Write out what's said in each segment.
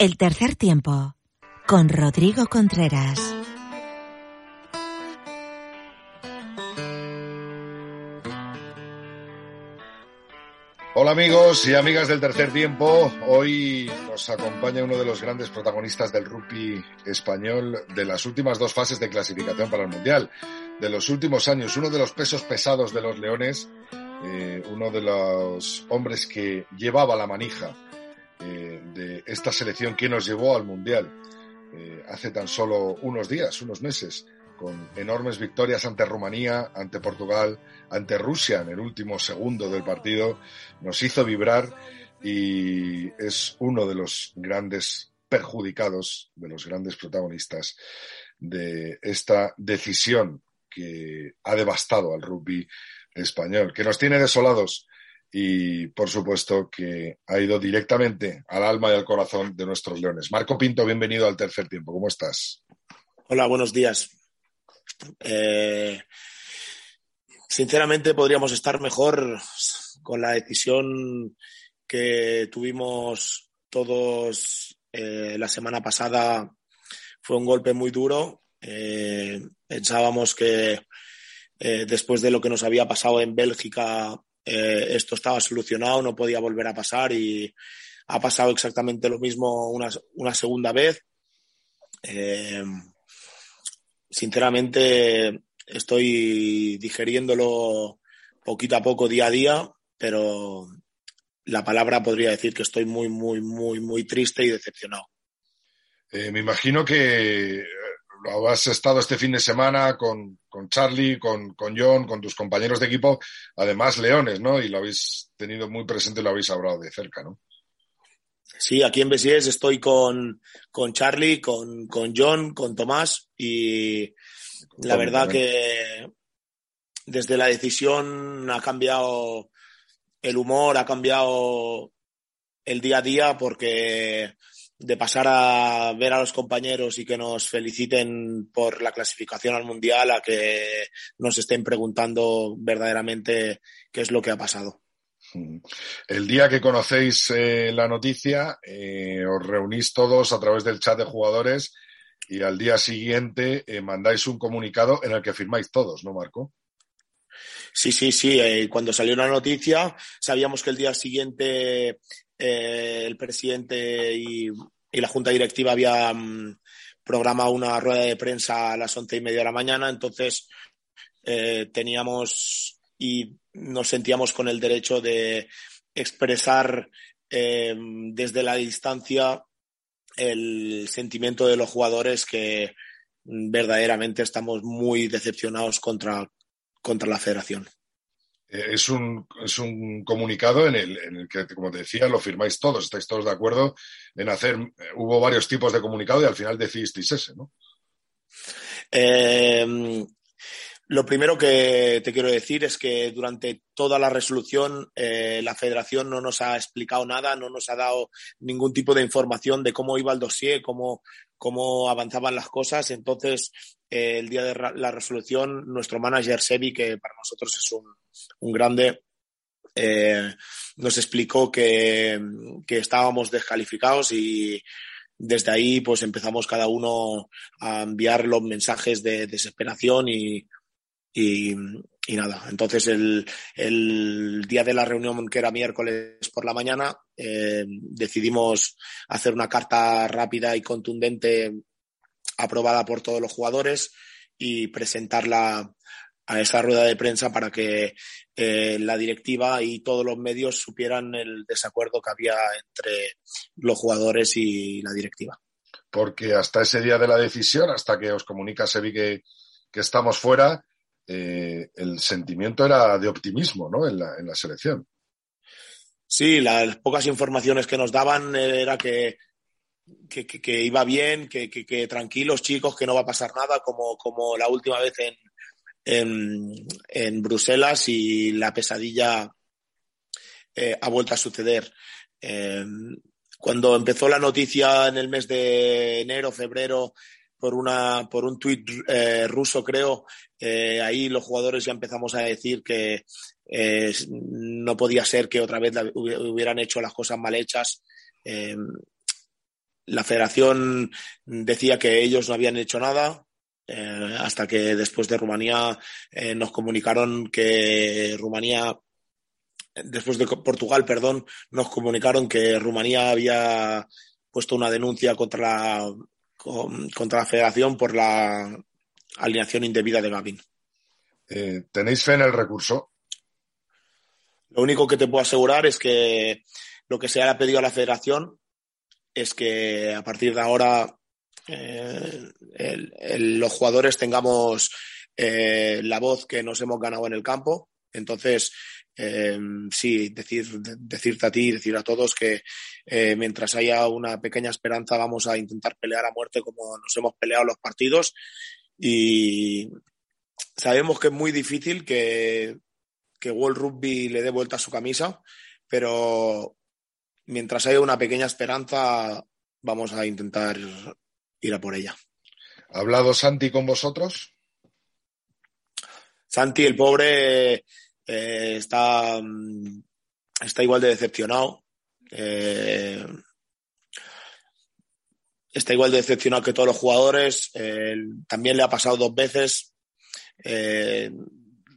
El tercer tiempo con Rodrigo Contreras. Hola amigos y amigas del tercer tiempo. Hoy nos acompaña uno de los grandes protagonistas del rugby español de las últimas dos fases de clasificación para el Mundial, de los últimos años, uno de los pesos pesados de los Leones, eh, uno de los hombres que llevaba la manija esta selección que nos llevó al Mundial eh, hace tan solo unos días, unos meses con enormes victorias ante Rumanía, ante Portugal, ante Rusia en el último segundo del partido, nos hizo vibrar y es uno de los grandes perjudicados, de los grandes protagonistas de esta decisión que ha devastado al rugby español, que nos tiene desolados y, por supuesto, que ha ido directamente al alma y al corazón de nuestros leones. Marco Pinto, bienvenido al tercer tiempo. ¿Cómo estás? Hola, buenos días. Eh, sinceramente podríamos estar mejor con la decisión que tuvimos todos eh, la semana pasada. Fue un golpe muy duro. Eh, pensábamos que después de lo que nos había pasado en Bélgica, esto estaba solucionado, no podía volver a pasar y ha pasado exactamente lo mismo una, una segunda vez sinceramente estoy digeriéndolo poquito a poco, día a día, pero la palabra podría decir que estoy muy, muy, muy, muy triste y decepcionado. Eh, me imagino que has estado este fin de semana con, Charlie, con, con, John, con tus compañeros de equipo, además Leones, ¿no? Y lo habéis tenido muy presente y lo habéis hablado de cerca, ¿no? Sí, aquí en Besies estoy con, con Charlie, con, con, John, con Tomás y la verdad que desde la decisión ha cambiado el humor, ha cambiado el día a día porque de pasar a ver a los compañeros y que nos feliciten por la clasificación al Mundial a que nos estén preguntando verdaderamente qué es lo que ha pasado. El día que conocéis eh, la noticia, eh, os reunís todos a través del chat de jugadores y al día siguiente eh, mandáis un comunicado en el que firmáis todos, ¿no, Marco? Sí, sí, sí. cuando salió la noticia, sabíamos que el día siguiente el presidente y, la junta directiva habían programado una rueda de prensa a las once y media de la mañana, entonces teníamos y nos sentíamos con el derecho de expresar eh, desde la distancia el sentimiento de los jugadores que verdaderamente estamos muy decepcionados contra, contra la federación. Eh, es un, es un comunicado en el, en el, que, como te decía, lo firmáis todos, estáis todos de acuerdo en hacer. Hubo varios tipos de comunicado y al final decidisteis ese, ¿no? Eh, lo primero que te quiero decir es que durante toda la resolución eh, la federación no nos ha explicado nada, no nos ha dado ningún tipo de información de cómo iba el dossier, cómo, cómo avanzaban las cosas. Entonces, el día de la resolución, nuestro manager Sebi, que para nosotros es un, un grande, eh, nos explicó que, que estábamos descalificados y desde ahí pues empezamos cada uno a enviar los mensajes de desesperación y y, nada, entonces el, el, día de la reunión, que era miércoles por la mañana, eh, decidimos hacer una carta rápida y contundente aprobada por todos los jugadores y presentarla a esa rueda de prensa para que eh, la directiva y todos los medios supieran el desacuerdo que había entre los jugadores y la directiva. Porque hasta ese día de la decisión, hasta que os comunica Sebi que, que estamos fuera, eh, el sentimiento era de optimismo ¿no? en, la, en la selección. Sí, las pocas informaciones que nos daban era que que, iba bien, que, tranquilos chicos, que no va a pasar nada, como, como la última vez en, en, Bruselas y la pesadilla eh, ha vuelto a suceder. Eh, cuando empezó la noticia en el mes de enero, febrero, por, una, por un tuit eh, ruso, creo, ahí los jugadores ya empezamos a decir que no podía ser que otra vez hubieran hecho las cosas mal hechas la federación decía que ellos no habían hecho nada, eh, hasta que después de Rumanía eh, nos comunicaron que Rumanía, después de Portugal, perdón, nos comunicaron que Rumanía había puesto una denuncia contra la, contra la federación por la alineación indebida de Gavin. Eh, ¿Tenéis fe en el recurso? Lo único que te puedo asegurar es que lo que se ha pedido a la federación es que a partir de ahora eh, los jugadores tengamos eh, la voz que nos hemos ganado en el campo. Entonces, eh, sí, decir, decirte a ti, decir a todos que mientras haya una pequeña esperanza vamos a intentar pelear a muerte como nos hemos peleado los partidos y sabemos que es muy difícil que, que World Rugby le dé vuelta a su camisa, pero mientras haya una pequeña esperanza, vamos a intentar ir a por ella. ¿Ha hablado Santi con vosotros? Santi, el pobre, eh, está, mm, está igual de decepcionado. Eh, está igual de decepcionado que todos los jugadores. también le ha pasado dos veces. Eh,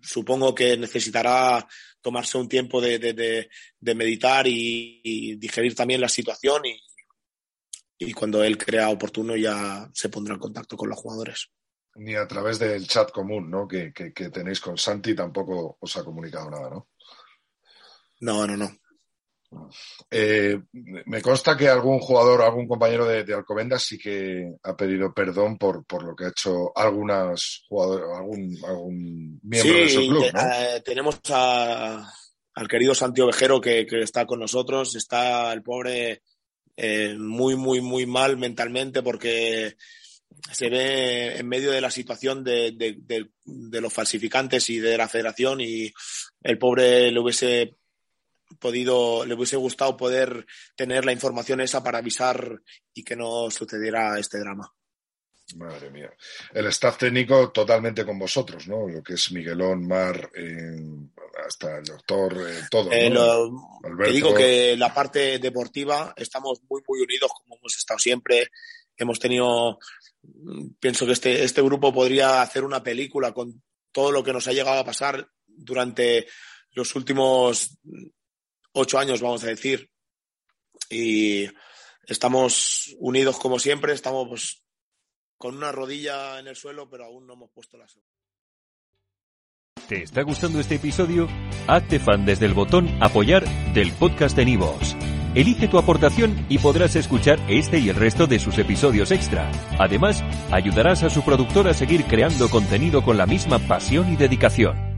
supongo que necesitará tomarse un tiempo de, meditar y, digerir también la situación y, cuando él crea oportuno ya se pondrá en contacto con los jugadores. Ni a través del chat común ¿no? que, tenéis con Santi tampoco os ha comunicado nada, ¿no? No, no, no. Eh, me consta que algún jugador, algún compañero de, Alcobendas sí que ha pedido perdón por, por lo que ha hecho algunas algún, algún miembro de su club. Eh, tenemos al querido Santi Ovejero que, está con nosotros. Está el pobre eh, muy, muy, muy mal mentalmente porque se ve en medio de la situación de, de, los falsificantes y de la federación y el pobre le hubiese podido, le hubiese gustado poder tener la información esa para avisar y que no sucediera este drama. Madre mía. El staff técnico totalmente con vosotros, ¿no? Lo que es Miguelón, Mar, eh, hasta el doctor, eh, todo. Eh, te digo que la parte deportiva estamos muy, muy unidos como hemos estado siempre. Hemos tenido, pienso que este, este grupo podría hacer una película con todo lo que nos ha llegado a pasar durante los últimos ocho años, vamos a decir. Y estamos unidos como siempre, estamos pues, con una rodilla en el suelo, pero aún no hemos puesto la segunda. ¿Te está gustando este episodio? Hazte fan desde el botón apoyar del podcast de Nivos. Elige tu aportación y podrás escuchar este y el resto de sus episodios extra. Además, ayudarás a su productor a seguir creando contenido con la misma pasión y dedicación.